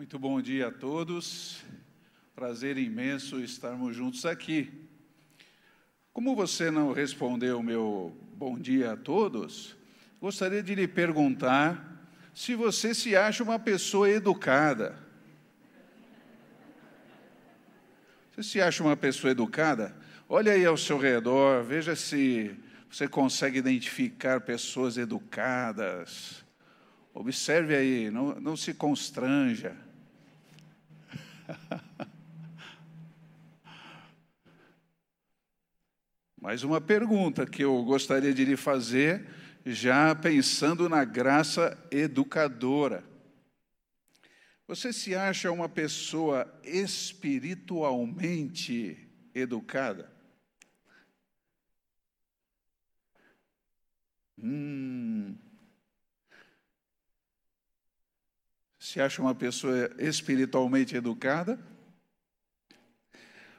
Muito bom dia a todos. Prazer imenso estarmos juntos aqui. Como você não respondeu meu bom dia a todos, gostaria de lhe perguntar se você se acha uma pessoa educada. Você se acha uma pessoa educada? Olha aí ao seu redor, veja se você consegue identificar pessoas educadas. Observe aí, não, não se constranja. Mais uma pergunta que eu gostaria de lhe fazer, já pensando na graça educadora. Você se acha uma pessoa espiritualmente educada? Hum. Se acha uma pessoa espiritualmente educada?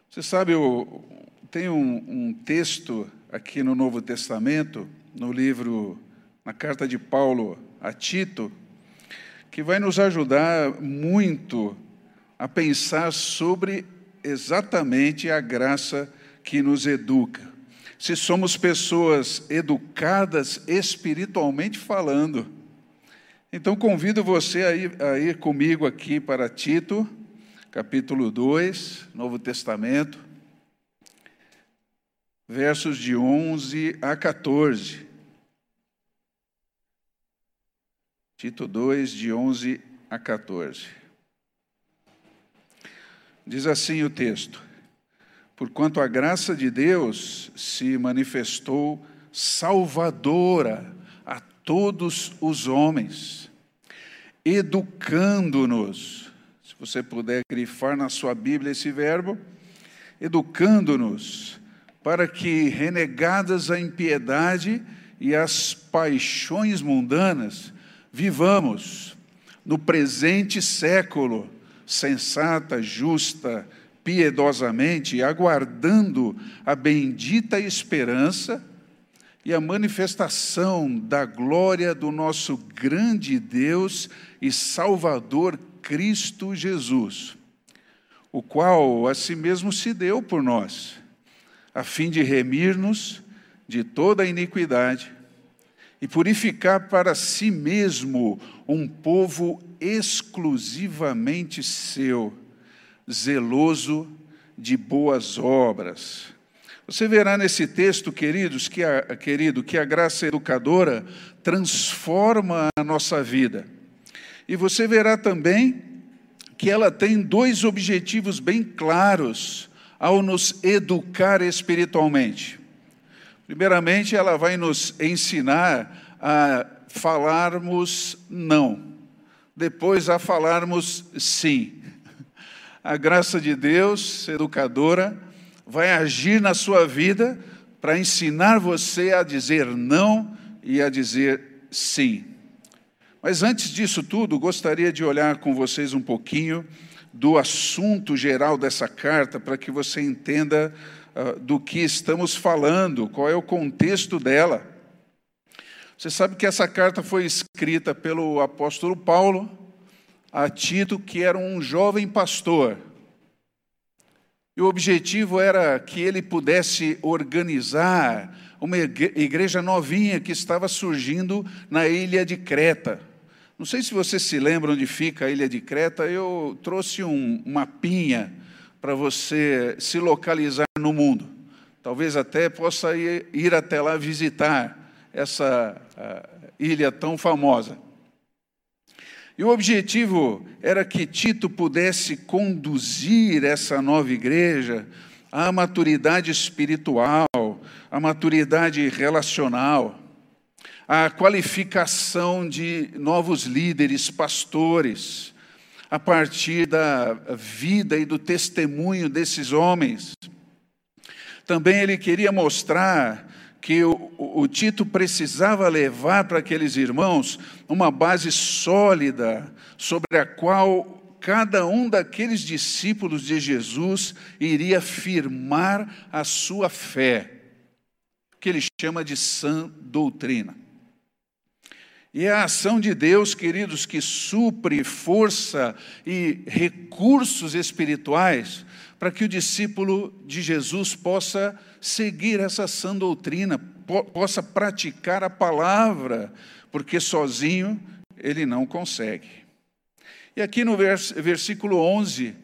Você sabe, eu, tem um, um texto aqui no Novo Testamento, no livro, na carta de Paulo a Tito, que vai nos ajudar muito a pensar sobre exatamente a graça que nos educa. Se somos pessoas educadas espiritualmente falando, então convido você a ir, a ir comigo aqui para Tito, capítulo 2, Novo Testamento, versos de 11 a 14. Tito 2, de 11 a 14. Diz assim o texto: Porquanto a graça de Deus se manifestou salvadora todos os homens, educando-nos. Se você puder grifar na sua Bíblia esse verbo, educando-nos, para que, renegadas a impiedade e as paixões mundanas, vivamos no presente século, sensata, justa, piedosamente, aguardando a bendita esperança e a manifestação da glória do nosso grande Deus e Salvador Cristo Jesus, o qual a si mesmo se deu por nós, a fim de remir-nos de toda a iniquidade e purificar para si mesmo um povo exclusivamente seu, zeloso de boas obras. Você verá nesse texto, queridos, que a, querido, que a graça educadora transforma a nossa vida. E você verá também que ela tem dois objetivos bem claros ao nos educar espiritualmente. Primeiramente, ela vai nos ensinar a falarmos não, depois a falarmos sim. A graça de Deus, educadora, vai agir na sua vida para ensinar você a dizer não e a dizer sim. Mas antes disso tudo, gostaria de olhar com vocês um pouquinho do assunto geral dessa carta, para que você entenda uh, do que estamos falando, qual é o contexto dela. Você sabe que essa carta foi escrita pelo apóstolo Paulo a Tito, que era um jovem pastor e o objetivo era que ele pudesse organizar uma igreja novinha que estava surgindo na ilha de Creta. Não sei se vocês se lembram onde fica a ilha de Creta, eu trouxe um mapinha para você se localizar no mundo. Talvez até possa ir, ir até lá visitar essa ilha tão famosa. E o objetivo era que Tito pudesse conduzir essa nova igreja à maturidade espiritual, à maturidade relacional, à qualificação de novos líderes, pastores, a partir da vida e do testemunho desses homens. Também ele queria mostrar que o, o, Tito precisava levar para aqueles irmãos uma base sólida sobre a qual cada um daqueles discípulos de Jesus iria firmar a sua fé, que ele chama de sã doutrina. E é a ação de Deus, queridos, que supre força e recursos espirituais para que o discípulo de Jesus possa seguir essa sã doutrina, po possa praticar a palavra, porque sozinho ele não consegue. E aqui no vers versículo 11,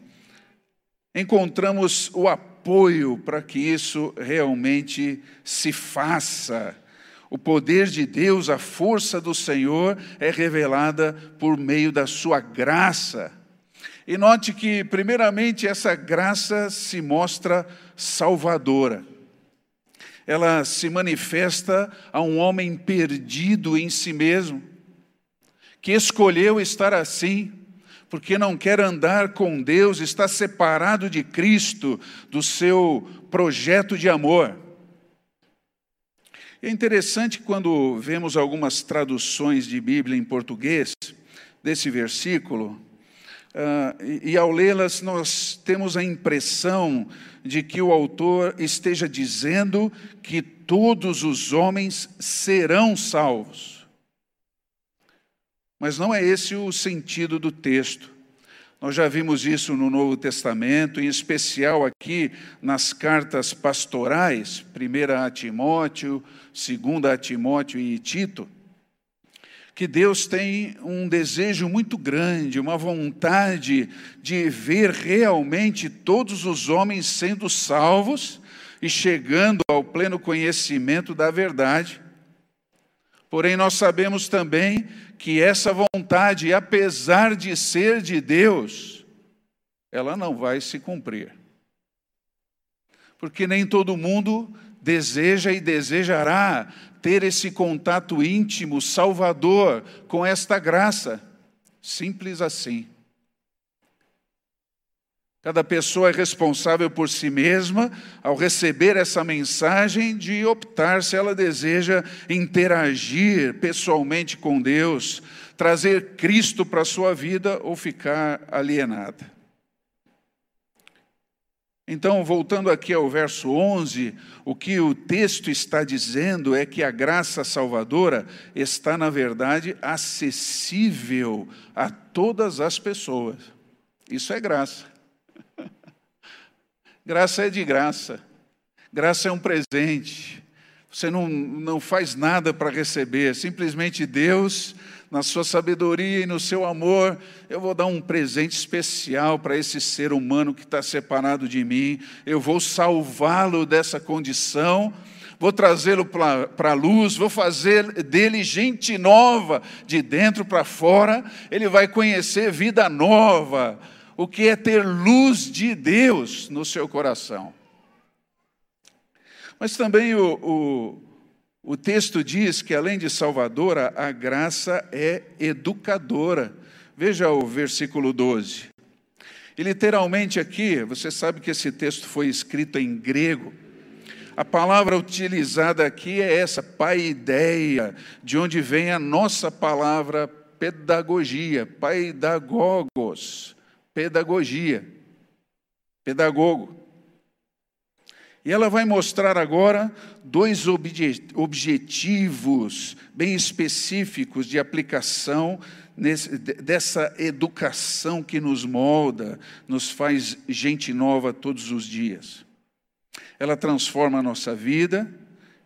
encontramos o apoio para que isso realmente se faça. O poder de Deus, a força do Senhor é revelada por meio da sua graça. E note que, primeiramente, essa graça se mostra salvadora. Ela se manifesta a um homem perdido em si mesmo, que escolheu estar assim, porque não quer andar com Deus, está separado de Cristo, do seu projeto de amor. É interessante quando vemos algumas traduções de Bíblia em português desse versículo, Uh, e, e ao lê-las, nós temos a impressão de que o autor esteja dizendo que todos os homens serão salvos. Mas não é esse o sentido do texto. Nós já vimos isso no Novo Testamento, em especial aqui nas cartas pastorais, 1 a Timóteo, 2 a Timóteo e Tito que Deus tem um desejo muito grande, uma vontade de ver realmente todos os homens sendo salvos e chegando ao pleno conhecimento da verdade. Porém, nós sabemos também que essa vontade, apesar de ser de Deus, ela não vai se cumprir. Porque nem todo mundo deseja e desejará ter esse contato íntimo, salvador, com esta graça. Simples assim. Cada pessoa é responsável por si mesma ao receber essa mensagem de optar se ela deseja interagir pessoalmente com Deus, trazer Cristo para a sua vida ou ficar alienada. Então, voltando aqui ao verso 11, o que o texto está dizendo é que a graça salvadora está, na verdade, acessível a todas as pessoas. Isso é graça. graça é de graça. Graça é um presente. Você não, não faz nada para receber, simplesmente Deus na sua sabedoria e no seu amor, eu vou dar um presente especial para esse ser humano que está separado de mim, eu vou salvá-lo dessa condição, vou trazê-lo para a luz, vou fazer dele gente nova, de dentro para fora, ele vai conhecer vida nova, o que é ter luz de Deus no seu coração. Mas também o, o o texto diz que, além de salvadora, a graça é educadora. Veja o versículo 12. E literalmente aqui, você sabe que esse texto foi escrito em grego. A palavra utilizada aqui é essa, paideia, de onde vem a nossa palavra pedagogia, paidagogos, pedagogia, pedagogo. E ela vai mostrar agora dois objetivos bem específicos de aplicação nesse, dessa educação que nos molda, nos faz gente nova todos os dias. Ela transforma a nossa vida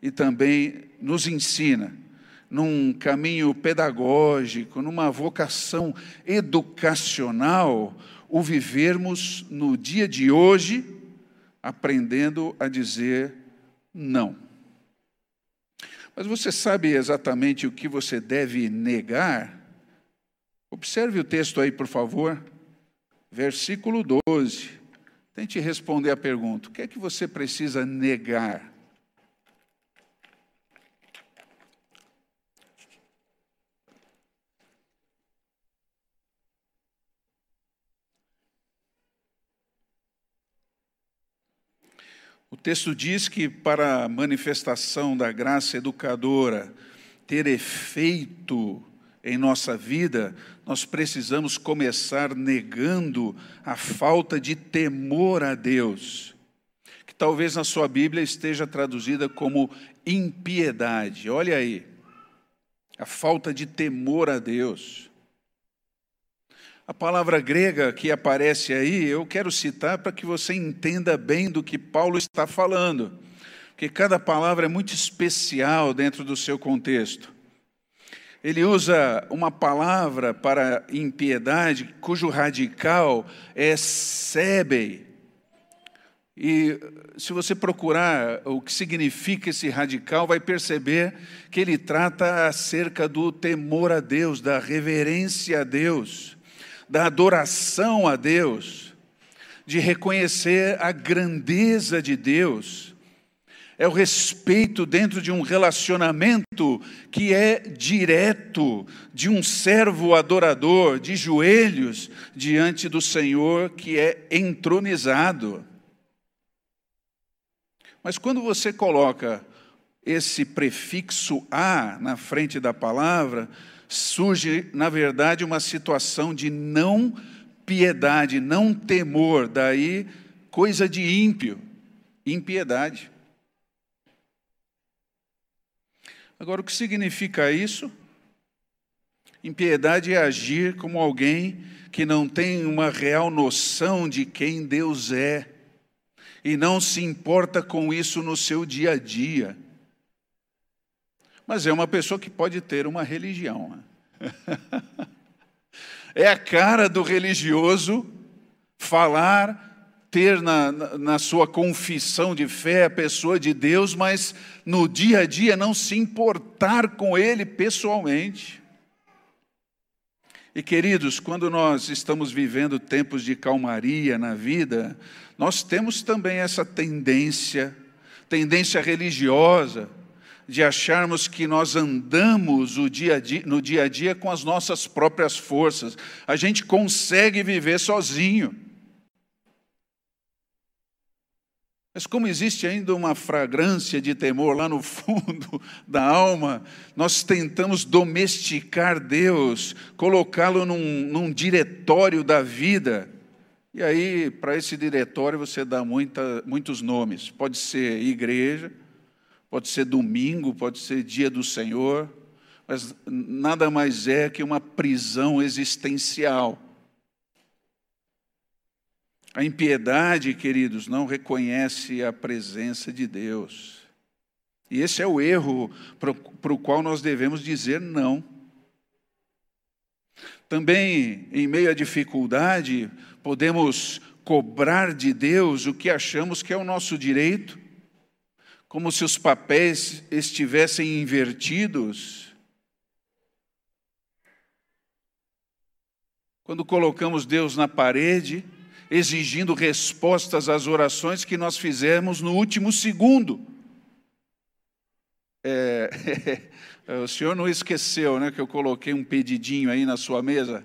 e também nos ensina num caminho pedagógico, numa vocação educacional, o vivermos no dia de hoje aprendendo a dizer não. Mas você sabe exatamente o que você deve negar? Observe o texto aí, por favor. Versículo 12. Tente responder a pergunta: o que é que você precisa negar? O texto diz que para a manifestação da graça educadora ter efeito em nossa vida, nós precisamos começar negando a falta de temor a Deus, que talvez na sua Bíblia esteja traduzida como impiedade. Olha aí, a falta de temor a Deus. A palavra grega que aparece aí, eu quero citar para que você entenda bem do que Paulo está falando, porque cada palavra é muito especial dentro do seu contexto. Ele usa uma palavra para impiedade, cujo radical é sebei, e se você procurar o que significa esse radical, vai perceber que ele trata acerca do temor a Deus, da reverência a Deus, da adoração a Deus, de reconhecer a grandeza de Deus. É o respeito dentro de um relacionamento que é direto, de um servo adorador, de joelhos diante do Senhor que é entronizado. Mas quando você coloca esse prefixo a na frente da palavra, surge, na verdade, uma situação de não piedade, não temor, daí coisa de ímpio, impiedade. Agora, o que significa isso? Impiedade é agir como alguém que não tem uma real noção de quem Deus é e não se importa com isso no seu dia a dia. Mas é uma pessoa que pode ter uma religião. Né? é a cara do religioso falar, ter na, na sua confissão de fé a pessoa de Deus, mas no dia a dia não se importar com ele pessoalmente. E queridos, quando nós estamos vivendo tempos de calmaria na vida, nós temos também essa tendência, tendência religiosa, de acharmos que nós andamos dia dia, no dia a dia com as nossas próprias forças. A gente consegue viver sozinho. Mas como existe ainda uma fragrância de temor lá no fundo da alma, nós tentamos domesticar Deus, colocá-lo num, num diretório da vida e aí, para esse diretório, você dá muita, muitos nomes. Pode ser igreja, pode ser domingo, pode ser dia do Senhor, mas nada mais é que uma prisão existencial. A impiedade, queridos, não reconhece a presença de Deus. E esse é o erro para o qual nós devemos dizer não. Também, em meio à dificuldade, podemos cobrar de Deus o que achamos que é o nosso direito, como se os papéis estivessem invertidos. Quando colocamos Deus na parede, exigindo respostas às orações que nós fizemos no último segundo. É, o senhor não esqueceu né, que eu coloquei um pedidinho aí na sua mesa?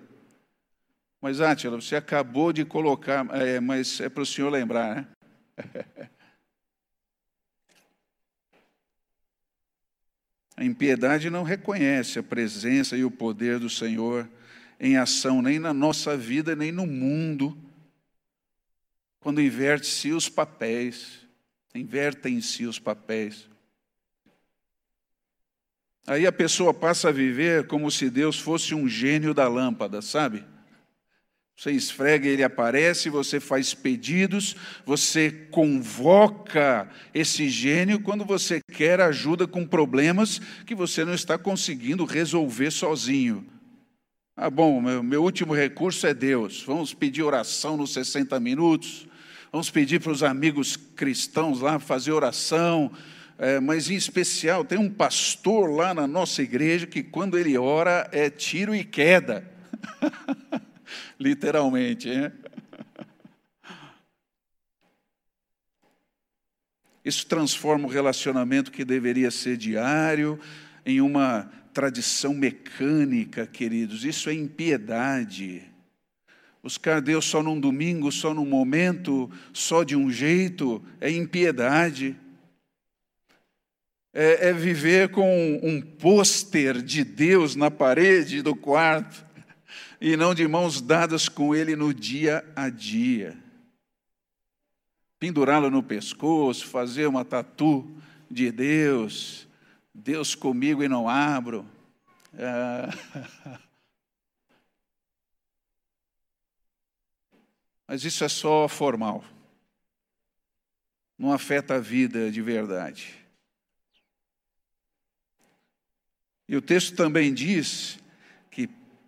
Mas, Átila, você acabou de colocar, é, mas é para o senhor lembrar, né? A impiedade não reconhece a presença e o poder do Senhor em ação, nem na nossa vida, nem no mundo. Quando inverte-se os papéis, invertem-se os papéis. Aí a pessoa passa a viver como se Deus fosse um gênio da lâmpada, sabe? Você esfrega, ele aparece, você faz pedidos, você convoca esse gênio quando você quer ajuda com problemas que você não está conseguindo resolver sozinho. Ah, bom, meu, meu último recurso é Deus. Vamos pedir oração nos 60 minutos, vamos pedir para os amigos cristãos lá fazer oração. É, mas em especial, tem um pastor lá na nossa igreja que, quando ele ora, é tiro e queda. literalmente. Hein? Isso transforma o relacionamento que deveria ser diário em uma tradição mecânica, queridos. Isso é impiedade. Buscar Deus só num domingo, só num momento, só de um jeito, é impiedade. É, é viver com um pôster de Deus na parede do quarto e não de mãos dadas com Ele no dia a dia. Pendurá-lo no pescoço, fazer uma tatu de Deus, Deus comigo e não abro. Ah. Mas isso é só formal. Não afeta a vida de verdade. E o texto também diz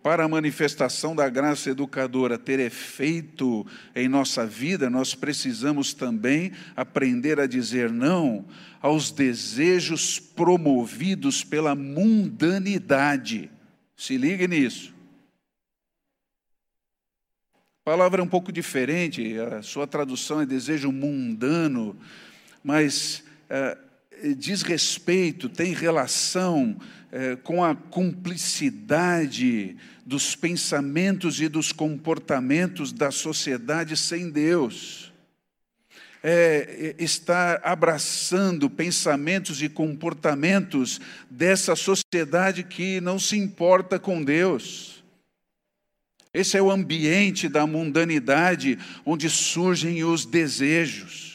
para a manifestação da graça educadora ter efeito em nossa vida, nós precisamos também aprender a dizer não aos desejos promovidos pela mundanidade. Se ligue nisso. A palavra é um pouco diferente, a sua tradução é desejo mundano, mas é, diz respeito, tem relação é, com a cumplicidade dos pensamentos e dos comportamentos da sociedade sem Deus. É, é estar abraçando pensamentos e comportamentos dessa sociedade que não se importa com Deus. Esse é o ambiente da mundanidade onde surgem os desejos.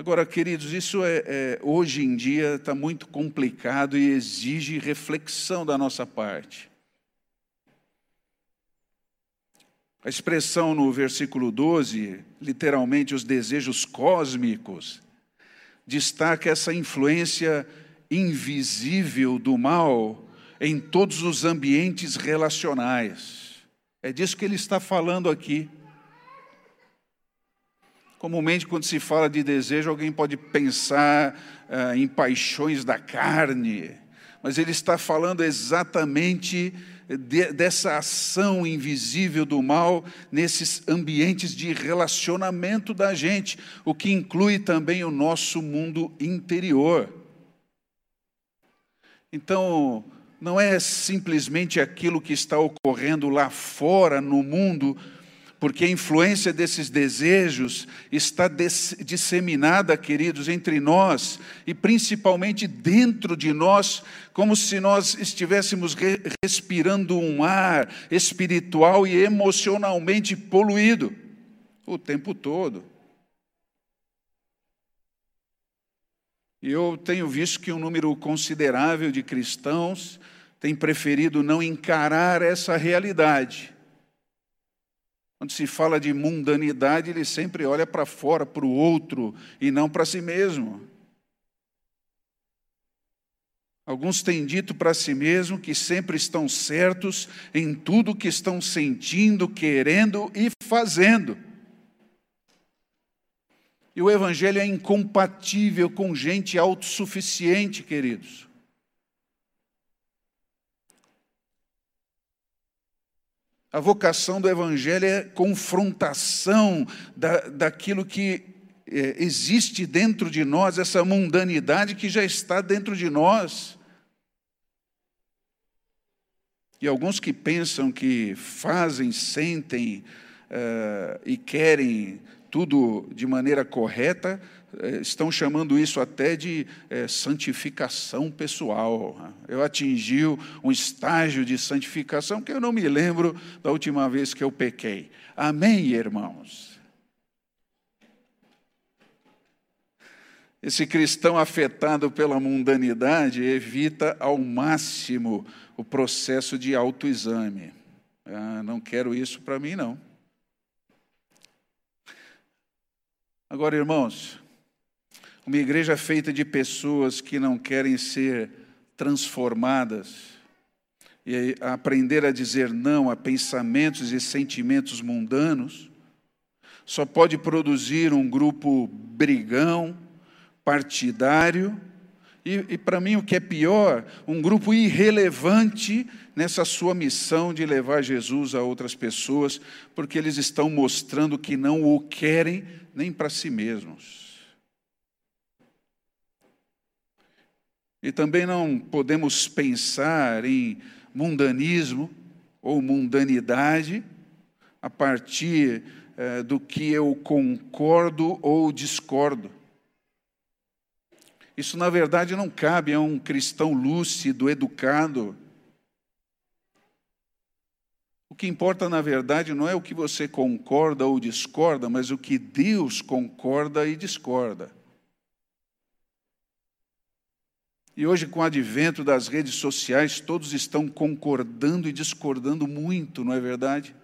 Agora, queridos, isso é, é hoje em dia está muito complicado e exige reflexão da nossa parte. A expressão no versículo 12, literalmente os desejos cósmicos, destaca essa influência invisível do mal em todos os ambientes relacionais. É disso que ele está falando aqui. Comumente, quando se fala de desejo, alguém pode pensar ah, em paixões da carne, mas ele está falando exatamente de, dessa ação invisível do mal nesses ambientes de relacionamento da gente, o que inclui também o nosso mundo interior. Então, não é simplesmente aquilo que está ocorrendo lá fora no mundo, porque a influência desses desejos está disseminada, queridos, entre nós e principalmente dentro de nós, como se nós estivéssemos re respirando um ar espiritual e emocionalmente poluído o tempo todo. E eu tenho visto que um número considerável de cristãos tem preferido não encarar essa realidade. Quando se fala de mundanidade, ele sempre olha para fora, para o outro, e não para si mesmo. Alguns têm dito para si mesmo que sempre estão certos em tudo que estão sentindo, querendo e fazendo. E o Evangelho é incompatível com gente autossuficiente, queridos. A vocação do Evangelho é confrontação da, daquilo que é, existe dentro de nós, essa mundanidade que já está dentro de nós. E alguns que pensam que fazem, sentem uh, e querem tudo de maneira correta, estão chamando isso até de é, santificação pessoal. Eu atingi um estágio de santificação que eu não me lembro da última vez que eu pequei. Amém, irmãos? Esse cristão afetado pela mundanidade evita ao máximo o processo de autoexame. Ah, não quero isso para mim, não. Agora, irmãos, uma igreja feita de pessoas que não querem ser transformadas e aprender a dizer não a pensamentos e sentimentos mundanos, só pode produzir um grupo brigão, partidário, e, e para mim o que é pior, um grupo irrelevante nessa sua missão de levar Jesus a outras pessoas, porque eles estão mostrando que não o querem nem para si mesmos. E também não podemos pensar em mundanismo ou mundanidade a partir eh, do que eu concordo ou discordo. Isso, na verdade, não cabe a um cristão lúcido, educado. O que importa, na verdade, não é o que você concorda ou discorda, mas o que Deus concorda e discorda. E hoje, com o advento das redes sociais, todos estão concordando e discordando muito, não é verdade?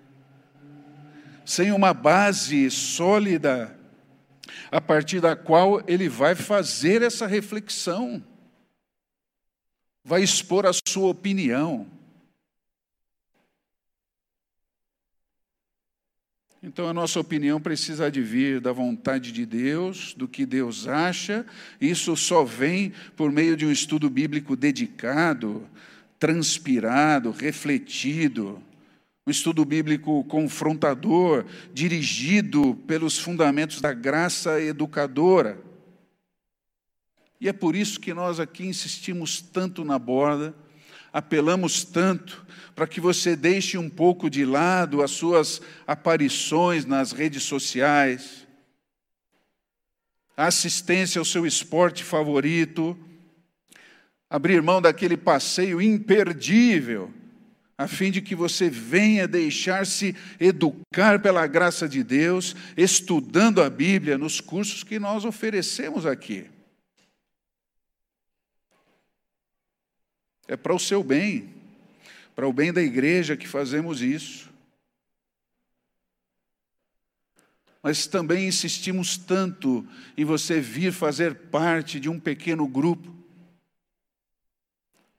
Sem uma base sólida, a partir da qual ele vai fazer essa reflexão, vai expor a sua opinião. Então a nossa opinião precisa vir da vontade de Deus, do que Deus acha. Isso só vem por meio de um estudo bíblico dedicado, transpirado, refletido. Um estudo bíblico confrontador, dirigido pelos fundamentos da graça educadora. E é por isso que nós aqui insistimos tanto na borda apelamos tanto para que você deixe um pouco de lado as suas aparições nas redes sociais, a assistência ao seu esporte favorito, abrir mão daquele passeio imperdível, a fim de que você venha deixar-se educar pela graça de Deus, estudando a Bíblia nos cursos que nós oferecemos aqui. É para o seu bem, para o bem da igreja que fazemos isso. Mas também insistimos tanto em você vir fazer parte de um pequeno grupo,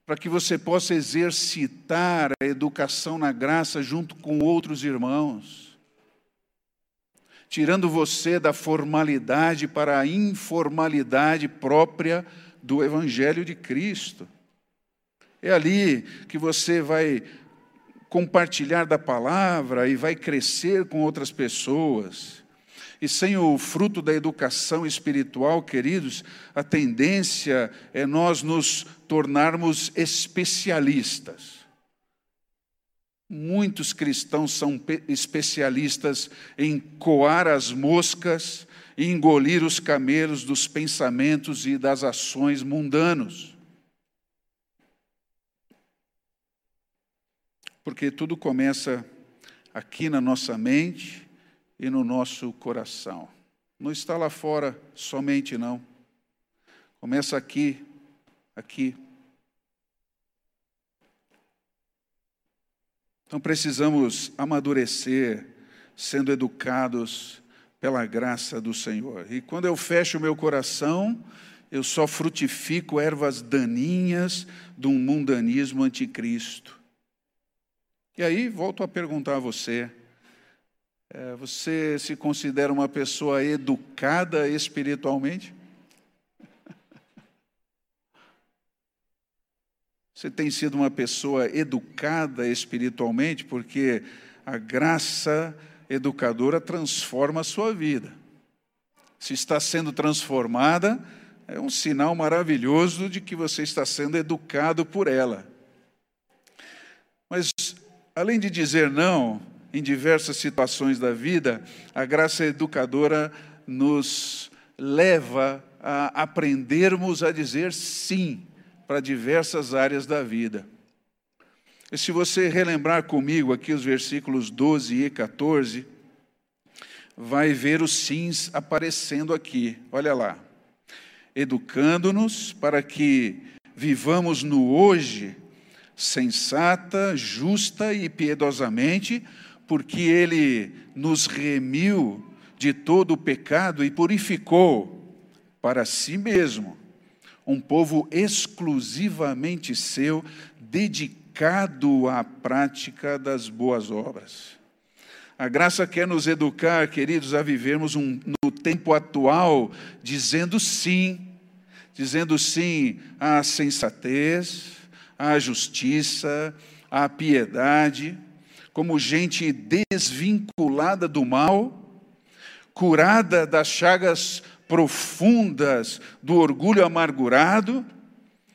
para que você possa exercitar a educação na graça junto com outros irmãos, tirando você da formalidade para a informalidade própria do Evangelho de Cristo. É ali que você vai compartilhar da palavra e vai crescer com outras pessoas. E sem o fruto da educação espiritual, queridos, a tendência é nós nos tornarmos especialistas. Muitos cristãos são especialistas em coar as moscas e engolir os camelos dos pensamentos e das ações mundanos. Porque tudo começa aqui na nossa mente e no nosso coração. Não está lá fora somente, não. Começa aqui, aqui. Então precisamos amadurecer, sendo educados pela graça do Senhor. E quando eu fecho o meu coração, eu só frutifico ervas daninhas de um mundanismo anticristo. E aí, volto a perguntar a você: é, você se considera uma pessoa educada espiritualmente? Você tem sido uma pessoa educada espiritualmente, porque a graça educadora transforma a sua vida. Se está sendo transformada, é um sinal maravilhoso de que você está sendo educado por ela. Mas Além de dizer não em diversas situações da vida, a graça educadora nos leva a aprendermos a dizer sim para diversas áreas da vida. E se você relembrar comigo aqui os versículos 12 e 14, vai ver os sims aparecendo aqui. Olha lá. Educando-nos para que vivamos no hoje sensata, justa e piedosamente, porque ele nos remiu de todo o pecado e purificou para si mesmo um povo exclusivamente seu, dedicado à prática das boas obras. A graça quer nos educar, queridos, a vivermos um, no tempo atual, dizendo sim, dizendo sim à sensatez, à justiça, à piedade, como gente desvinculada do mal, curada das chagas profundas do orgulho amargurado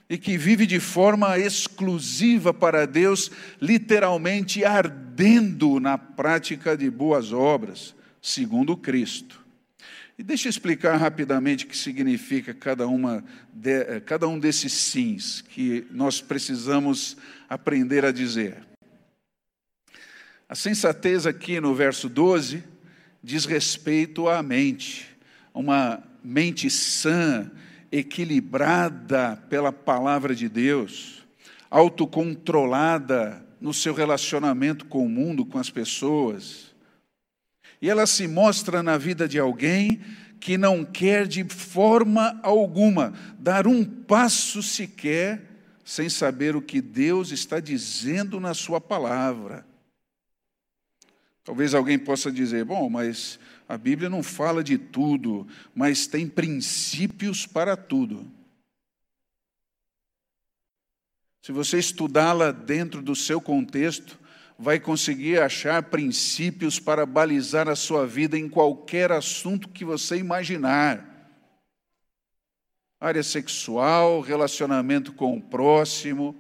e que vive de forma exclusiva para Deus, literalmente ardendo na prática de boas obras, segundo Cristo. E deixa eu explicar rapidamente o que significa cada, uma de, eh, cada um desses sims que nós precisamos aprender a dizer. A sensatez aqui no verso 12 diz respeito à mente, uma mente sã equilibrada pela palavra de Deus, autocontrolada no seu relacionamento com o mundo, com as pessoas. E ela se mostra na vida de alguém que não quer de forma alguma dar um passo sequer sem saber o que Deus está dizendo na Sua palavra. Talvez alguém possa dizer: bom, mas a Bíblia não fala de tudo, mas tem princípios para tudo. Se você estudá-la dentro do seu contexto, vai conseguir achar princípios para balizar a sua vida em qualquer assunto que você imaginar. Área sexual, relacionamento com o próximo,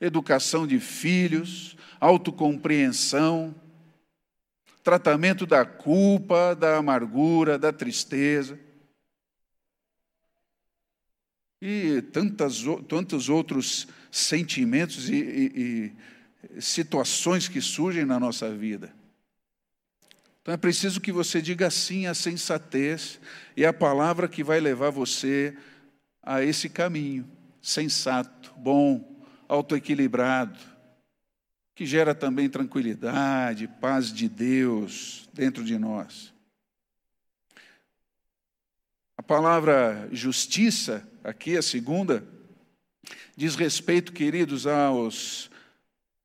educação de filhos, autocompreensão tratamento da culpa, da amargura, da tristeza. E tantas, tantos outros sentimentos e, e, e situações que surgem na nossa vida. Então é preciso que você diga sim à sensatez e a palavra que vai levar você a esse caminho sensato, bom, autoequilibrado que gera também tranquilidade, paz de Deus dentro de nós. A palavra justiça, aqui a segunda, diz respeito, queridos, aos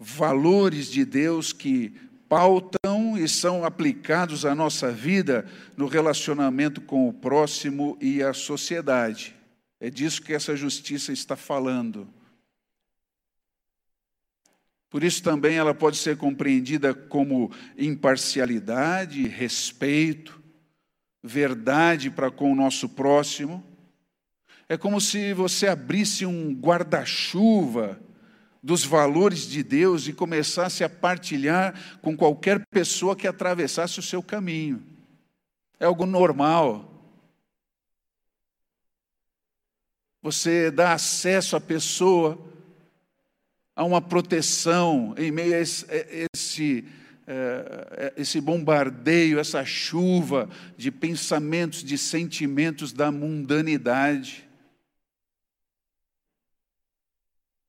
valores de Deus que pautam e são aplicados à nossa vida no relacionamento com o próximo e a sociedade. É disso que essa justiça está falando. Por isso também ela pode ser compreendida como imparcialidade, respeito, verdade para com o nosso próximo. É como se você abrisse um guarda-chuva dos valores de Deus e começasse a partilhar com qualquer pessoa que atravessasse o seu caminho. É algo normal. Você dá acesso à pessoa há uma proteção em meio a esse, esse, é, esse bombardeio, essa chuva de pensamentos, de sentimentos da mundanidade.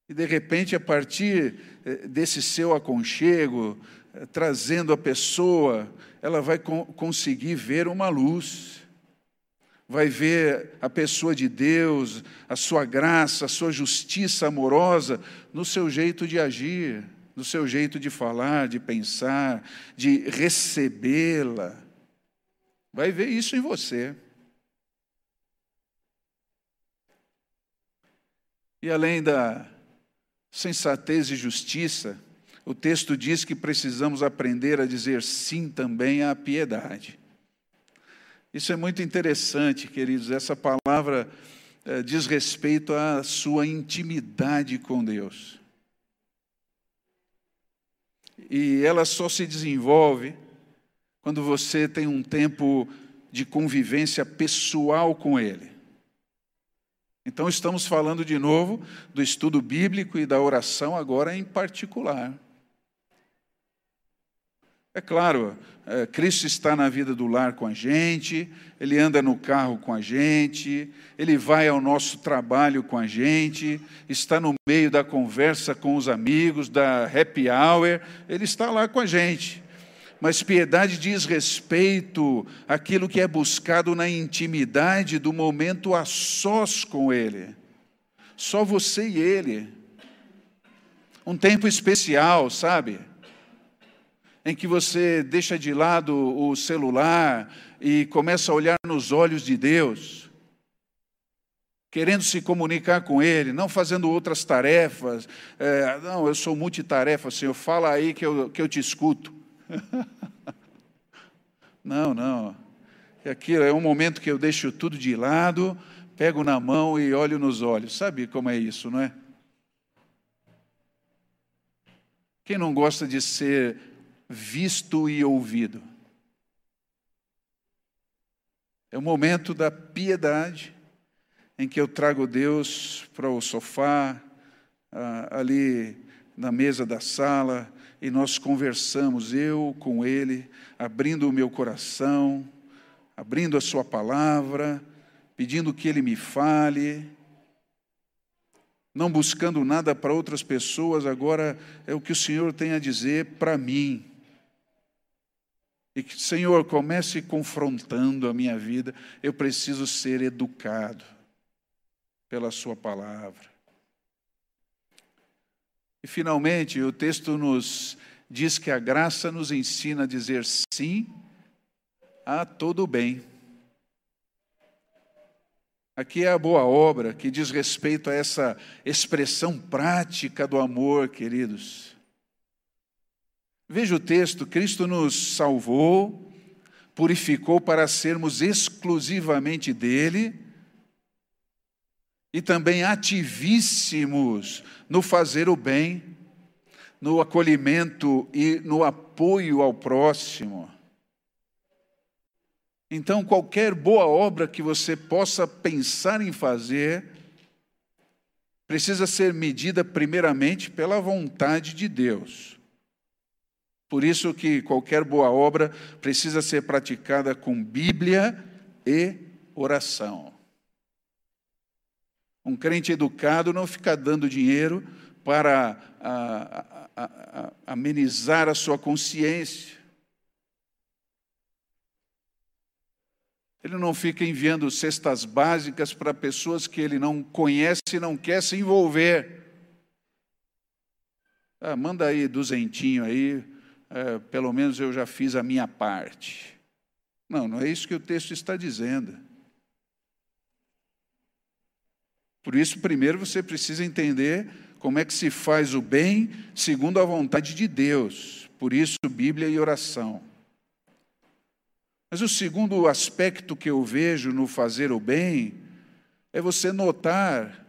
E de repente, a partir é, desse seu aconchego, é, trazendo a pessoa, ela vai conseguir ver uma luz vai ver a pessoa de Deus, a sua graça, a sua justiça amorosa no seu jeito de agir, no seu jeito de falar, de pensar, de recebê-la. Vai ver isso em você. E além da sensatez e justiça, o texto diz que precisamos aprender a dizer sim também à piedade. Isso é muito interessante, queridos. Essa palavra é, diz respeito à sua intimidade com Deus. E ela só se desenvolve quando você tem um tempo de convivência pessoal com Ele. Então, estamos falando de novo do estudo bíblico e da oração, agora em particular. É claro, é, Cristo está na vida do lar com a gente, Ele anda no carro com a gente, Ele vai ao nosso trabalho com a gente, está no meio da conversa com os amigos, da happy hour, Ele está lá com a gente. Mas piedade diz respeito àquilo que é buscado na intimidade do momento a sós com Ele. Só você e Ele. Um tempo especial, sabe? em que você deixa de lado o celular e começa a olhar nos olhos de Deus, querendo se comunicar com Ele, não fazendo outras tarefas. É, não, eu sou multitarefa, Senhor, fala aí que eu, que eu te escuto. não, não. Aquilo é um momento que eu deixo tudo de lado, pego na mão e olho nos olhos. Sabe como é isso, não é? Quem não gosta de ser visto e ouvido. É o momento da piedade em que eu trago Deus para o sofá, ali na mesa da sala, e nós conversamos, eu com Ele, abrindo o meu coração, abrindo a Sua palavra, pedindo que Ele me fale, não buscando nada para outras pessoas, agora é o que o Senhor tem a dizer para mim. E que, Senhor, comece confrontando a minha vida, eu preciso ser educado pela Sua palavra. E, finalmente, o texto nos diz que a graça nos ensina a dizer sim a todo bem. Aqui é a boa obra que diz respeito a essa expressão prática do amor, queridos. Veja o texto: Cristo nos salvou, purificou para sermos exclusivamente dele e também ativíssimos no fazer o bem, no acolhimento e no apoio ao próximo. Então, qualquer boa obra que você possa pensar em fazer, precisa ser medida primeiramente pela vontade de Deus. Por isso que qualquer boa obra precisa ser praticada com Bíblia e oração. Um crente educado não fica dando dinheiro para a, a, a, amenizar a sua consciência. Ele não fica enviando cestas básicas para pessoas que ele não conhece e não quer se envolver. Ah, manda aí duzentinho aí, é, pelo menos eu já fiz a minha parte. Não, não é isso que o texto está dizendo. Por isso, primeiro você precisa entender como é que se faz o bem segundo a vontade de Deus. Por isso, Bíblia e oração. Mas o segundo aspecto que eu vejo no fazer o bem é você notar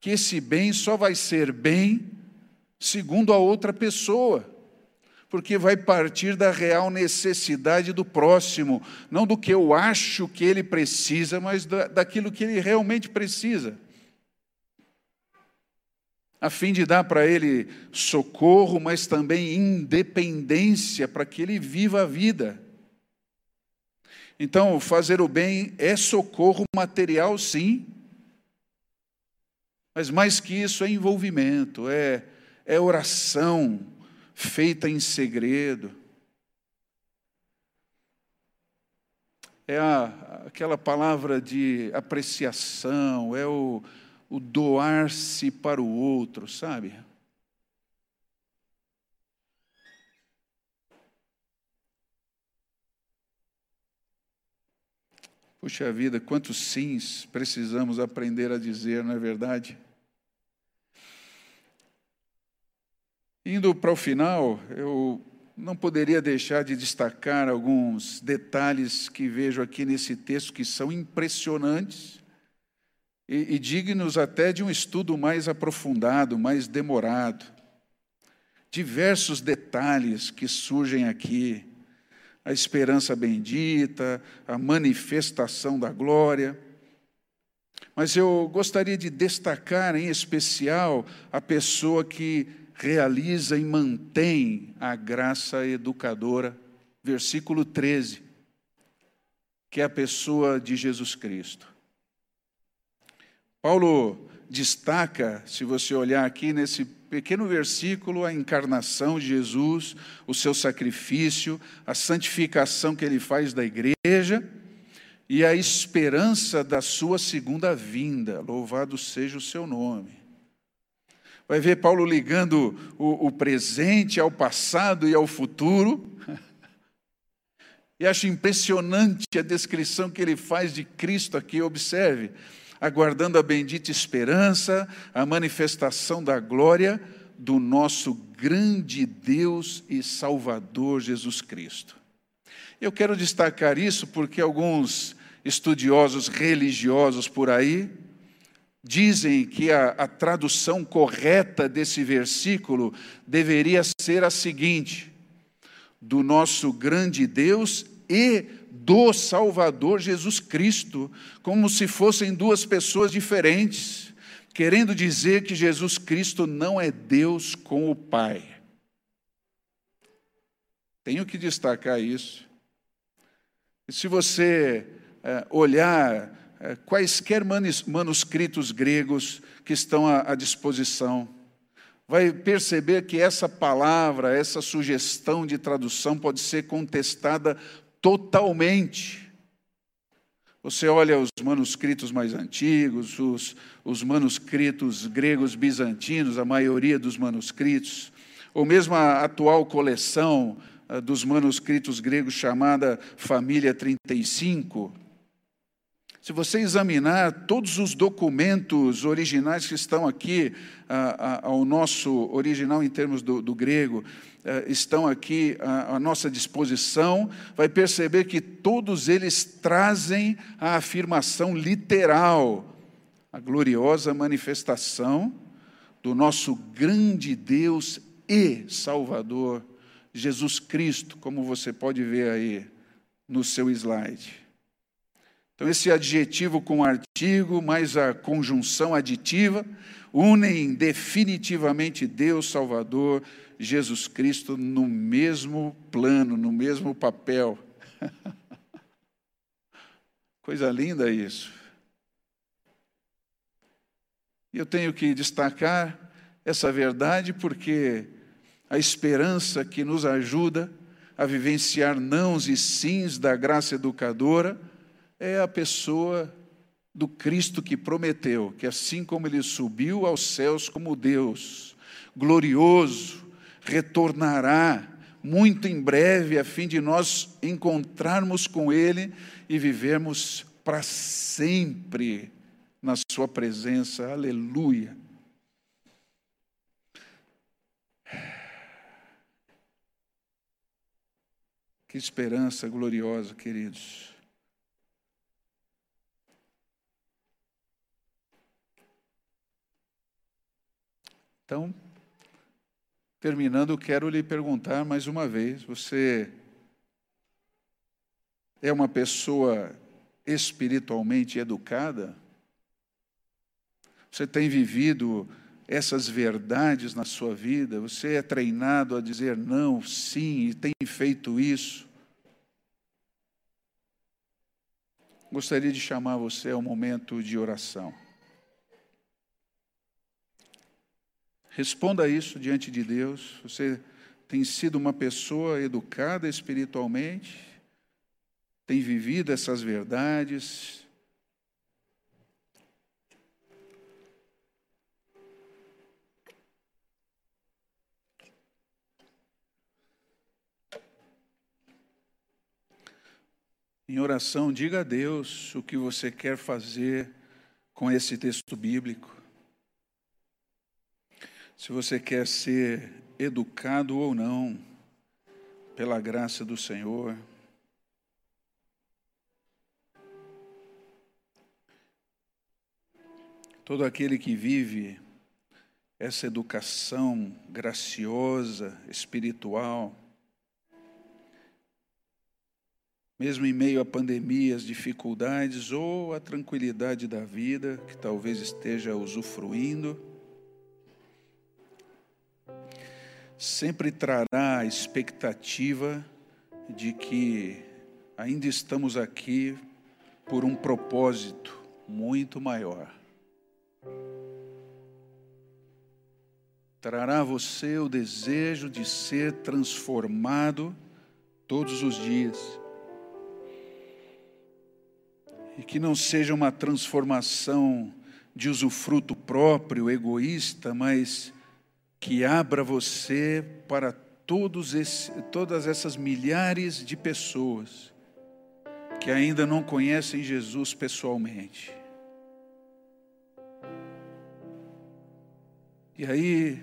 que esse bem só vai ser bem segundo a outra pessoa, porque vai partir da real necessidade do próximo, não do que eu acho que ele precisa, mas daquilo que ele realmente precisa. A fim de dar para ele socorro, mas também independência para que ele viva a vida. Então, fazer o bem é socorro material, sim, mas mais que isso é envolvimento, é, é oração feita em segredo. É a, aquela palavra de apreciação, é o, o doar-se para o outro, sabe? Puxa vida, quantos sims precisamos aprender a dizer, não é verdade? Indo para o final, eu não poderia deixar de destacar alguns detalhes que vejo aqui nesse texto que são impressionantes e, e dignos até de um estudo mais aprofundado, mais demorado. Diversos detalhes que surgem aqui a esperança bendita, a manifestação da glória. Mas eu gostaria de destacar em especial a pessoa que realiza e mantém a graça educadora, versículo 13, que é a pessoa de Jesus Cristo. Paulo destaca, se você olhar aqui nesse pequeno versículo, a encarnação de Jesus, o seu sacrifício, a santificação que ele faz da igreja e a esperança da sua segunda vinda. Louvado seja o seu nome. Vai ver Paulo ligando o, o presente ao passado e ao futuro. E acho impressionante a descrição que ele faz de Cristo aqui. Observe aguardando a bendita esperança, a manifestação da glória do nosso grande Deus e Salvador Jesus Cristo. Eu quero destacar isso porque alguns estudiosos religiosos por aí dizem que a, a tradução correta desse versículo deveria ser a seguinte: do nosso grande Deus e do Salvador Jesus Cristo, como se fossem duas pessoas diferentes, querendo dizer que Jesus Cristo não é Deus com o Pai. Tenho que destacar isso. E se você é, olhar é, quaisquer manuscritos gregos que estão à disposição. Vai perceber que essa palavra, essa sugestão de tradução pode ser contestada totalmente. Você olha os manuscritos mais antigos, os, os manuscritos gregos bizantinos, a maioria dos manuscritos, ou mesmo a atual coleção ah, dos manuscritos gregos chamada Família 35, se você examinar todos os documentos originais que estão aqui, ao nosso original em termos do, do grego, ah, estão aqui à nossa disposição, vai perceber que todos eles trazem a afirmação literal, a gloriosa manifestação do nosso grande Deus e Salvador, Jesus Cristo, como você pode ver aí no seu slide. Então, esse adjetivo com artigo, mais a conjunção aditiva, unem definitivamente Deus Salvador, Jesus Cristo, no mesmo plano, no mesmo papel. Coisa linda isso. E eu tenho que destacar essa verdade porque a esperança que nos ajuda a vivenciar nãos e sims da graça educadora é a pessoa do Cristo que prometeu que, assim como ele subiu aos céus como Deus, glorioso, retornará muito em breve, a fim de nós encontrarmos com Ele e vivermos para sempre na Sua presença. Aleluia. Que esperança gloriosa, queridos. Então, terminando, quero lhe perguntar mais uma vez: você é uma pessoa espiritualmente educada? Você tem vivido essas verdades na sua vida? Você é treinado a dizer não, sim, e tem feito isso? Gostaria de chamar você a um momento de oração. Responda isso diante de Deus. Você tem sido uma pessoa educada espiritualmente, tem vivido essas verdades. Em oração, diga a Deus o que você quer fazer com esse texto bíblico se você quer ser educado ou não, pela graça do Senhor. Todo aquele que vive essa educação graciosa, espiritual, mesmo em meio a pandemias, dificuldades ou a tranquilidade da vida que talvez esteja usufruindo, sempre trará a expectativa de que ainda estamos aqui por um propósito muito maior. Trará a você o desejo de ser transformado todos os dias. E que não seja uma transformação de usufruto próprio, egoísta, mas que abra você para todos esse, todas essas milhares de pessoas que ainda não conhecem Jesus pessoalmente. E aí,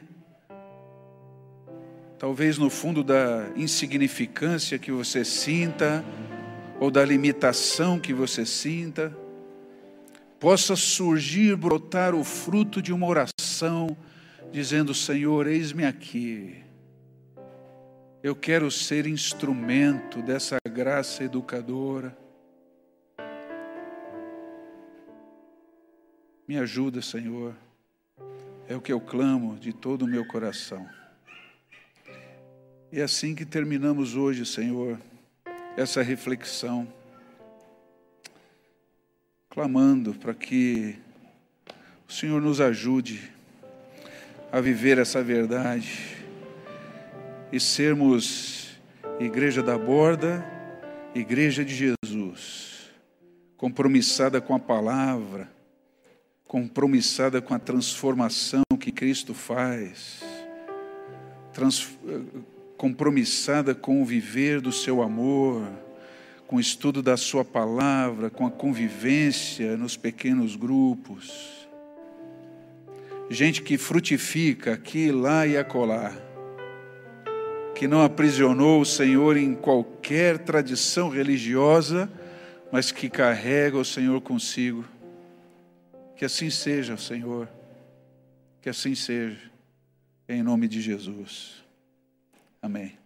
talvez no fundo da insignificância que você sinta, ou da limitação que você sinta, possa surgir, brotar o fruto de uma oração dizendo: Senhor, eis-me aqui. Eu quero ser instrumento dessa graça educadora. Me ajuda, Senhor. É o que eu clamo de todo o meu coração. E é assim que terminamos hoje, Senhor, essa reflexão. clamando para que o Senhor nos ajude a viver essa verdade e sermos igreja da borda, igreja de Jesus, compromissada com a palavra, compromissada com a transformação que Cristo faz, trans, compromissada com o viver do seu amor, com o estudo da sua palavra, com a convivência nos pequenos grupos. Gente que frutifica aqui, lá e acolá, que não aprisionou o Senhor em qualquer tradição religiosa, mas que carrega o Senhor consigo. Que assim seja, Senhor. Que assim seja. Em nome de Jesus. Amém.